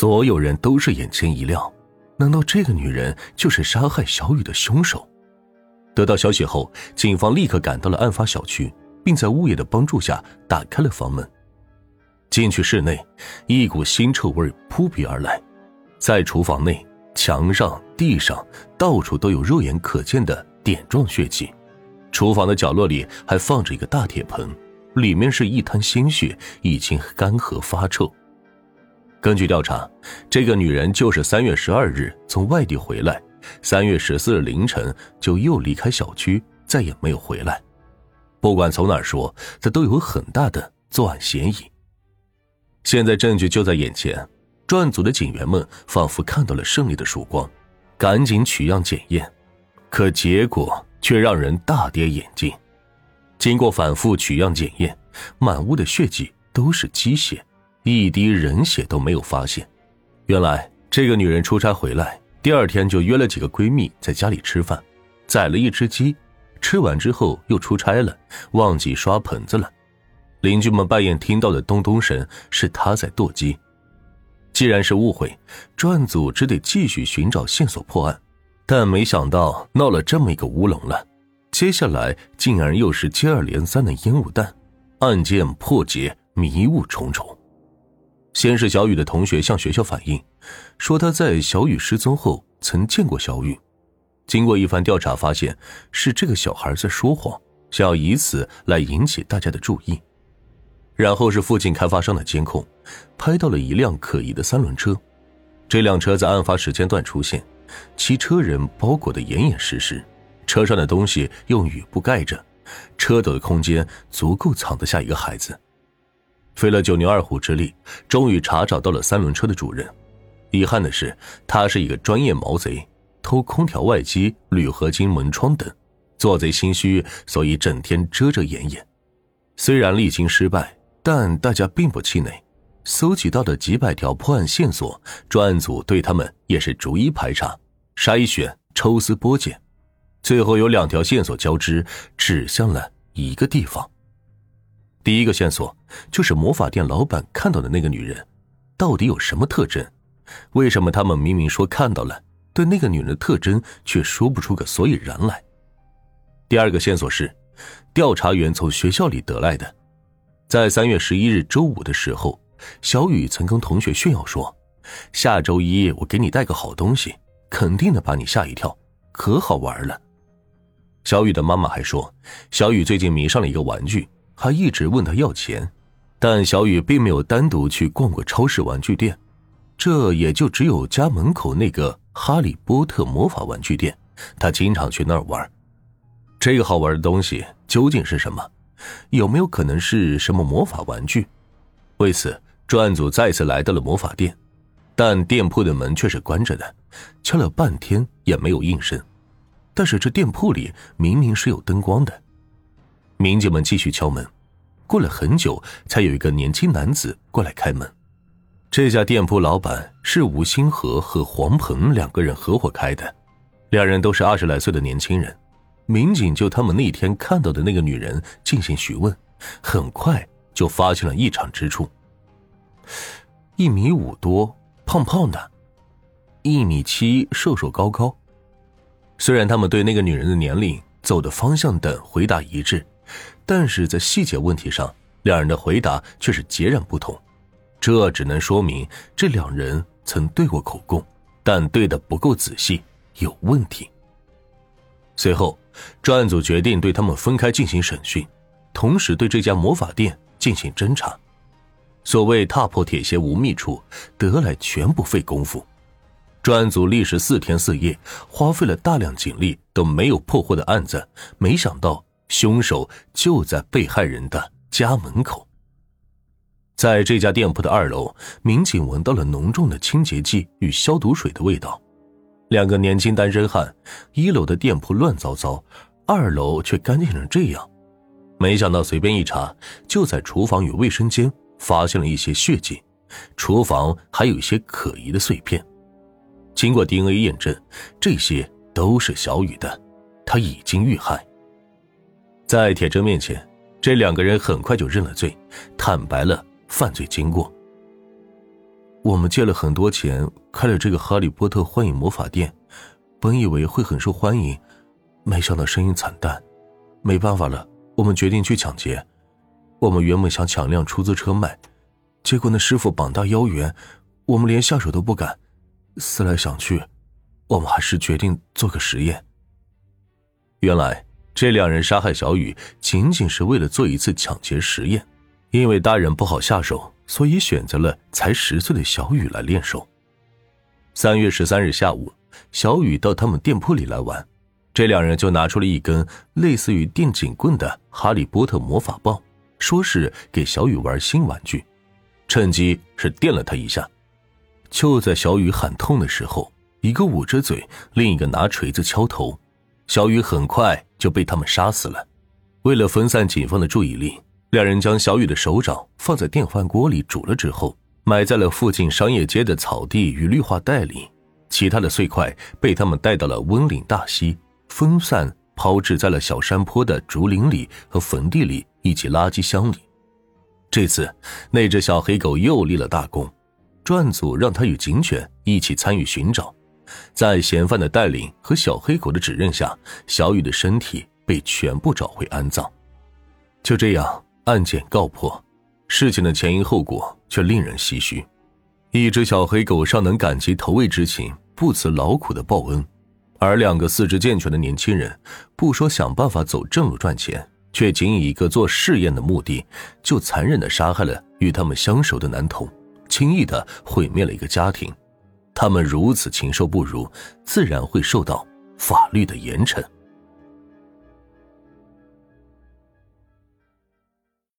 所有人都是眼前一亮，难道这个女人就是杀害小雨的凶手？得到消息后，警方立刻赶到了案发小区，并在物业的帮助下打开了房门。进去室内，一股腥臭味扑鼻而来，在厨房内，墙上、地上到处都有肉眼可见的点状血迹，厨房的角落里还放着一个大铁盆，里面是一滩鲜血，已经干涸发臭。根据调查，这个女人就是三月十二日从外地回来，三月十四日凌晨就又离开小区，再也没有回来。不管从哪儿说，她都有很大的作案嫌疑。现在证据就在眼前，专案组的警员们仿佛看到了胜利的曙光，赶紧取样检验，可结果却让人大跌眼镜。经过反复取样检验，满屋的血迹都是鸡血。一滴人血都没有发现。原来这个女人出差回来，第二天就约了几个闺蜜在家里吃饭，宰了一只鸡。吃完之后又出差了，忘记刷盆子了。邻居们半夜听到的咚咚声是她在剁鸡。既然是误会，专案组只得继续寻找线索破案。但没想到闹了这么一个乌龙了，接下来竟然又是接二连三的烟雾弹，案件破解迷雾重重。先是小雨的同学向学校反映，说他在小雨失踪后曾见过小雨。经过一番调查，发现是这个小孩在说谎，想要以此来引起大家的注意。然后是附近开发商的监控，拍到了一辆可疑的三轮车。这辆车在案发时间段出现，其车人包裹得严严实实，车上的东西用雨布盖着，车斗的空间足够藏得下一个孩子。费了九牛二虎之力，终于查找到了三轮车的主人。遗憾的是，他是一个专业毛贼，偷空调外机、铝合金门窗等。做贼心虚，所以整天遮遮掩掩。虽然历经失败，但大家并不气馁。搜集到的几百条破案线索，专案组对他们也是逐一排查、筛选、抽丝剥茧，最后有两条线索交织，指向了一个地方。第一个线索就是魔法店老板看到的那个女人，到底有什么特征？为什么他们明明说看到了，对那个女人的特征却说不出个所以然来？第二个线索是，调查员从学校里得来的，在三月十一日周五的时候，小雨曾跟同学炫耀说：“下周一我给你带个好东西，肯定能把你吓一跳，可好玩了。”小雨的妈妈还说，小雨最近迷上了一个玩具。还一直问他要钱，但小雨并没有单独去逛过超市玩具店，这也就只有家门口那个哈利波特魔法玩具店，他经常去那儿玩。这个好玩的东西究竟是什么？有没有可能是什么魔法玩具？为此，专案组再次来到了魔法店，但店铺的门却是关着的，敲了半天也没有应声。但是这店铺里明明是有灯光的。民警们继续敲门，过了很久，才有一个年轻男子过来开门。这家店铺老板是吴星河和黄鹏两个人合伙开的，两人都是二十来岁的年轻人。民警就他们那天看到的那个女人进行询问，很快就发现了异常之处。一米五多，胖胖的；一米七，瘦瘦高高。虽然他们对那个女人的年龄、走的方向等回答一致。但是在细节问题上，两人的回答却是截然不同，这只能说明这两人曾对过口供，但对的不够仔细，有问题。随后，专案组决定对他们分开进行审讯，同时对这家魔法店进行侦查。所谓踏破铁鞋无觅处，得来全不费工夫。专案组历时四天四夜，花费了大量警力都没有破获的案子，没想到。凶手就在被害人的家门口。在这家店铺的二楼，民警闻到了浓重的清洁剂与消毒水的味道。两个年轻单身汉，一楼的店铺乱糟糟，二楼却干净成这样。没想到随便一查，就在厨房与卫生间发现了一些血迹，厨房还有一些可疑的碎片。经过 DNA 验证，这些都是小雨的，他已经遇害。在铁证面前，这两个人很快就认了罪，坦白了犯罪经过。我们借了很多钱开了这个哈利波特幻影魔法店，本以为会很受欢迎，没想到生意惨淡。没办法了，我们决定去抢劫。我们原本想抢辆出租车卖，结果那师傅膀大腰圆，我们连下手都不敢。思来想去，我们还是决定做个实验。原来这两人杀害小雨，仅仅是为了做一次抢劫实验，因为大人不好下手。所以选择了才十岁的小雨来练手。三月十三日下午，小雨到他们店铺里来玩，这两人就拿出了一根类似于电警棍的哈利波特魔法棒，说是给小雨玩新玩具，趁机是电了他一下。就在小雨喊痛的时候，一个捂着嘴，另一个拿锤子敲头，小雨很快就被他们杀死了。为了分散警方的注意力。两人将小雨的手掌放在电饭锅里煮了之后，埋在了附近商业街的草地与绿化带里。其他的碎块被他们带到了温岭大溪，分散抛掷在了小山坡的竹林里和坟地里以及垃圾箱里。这次，那只小黑狗又立了大功。专案组让他与警犬一起参与寻找，在嫌犯的带领和小黑狗的指认下，小雨的身体被全部找回安葬。就这样。案件告破，事情的前因后果却令人唏嘘。一只小黑狗尚能感激投喂之情，不辞劳苦的报恩，而两个四肢健全的年轻人，不说想办法走正路赚钱，却仅以一个做试验的目的，就残忍的杀害了与他们相熟的男童，轻易的毁灭了一个家庭。他们如此禽兽不如，自然会受到法律的严惩。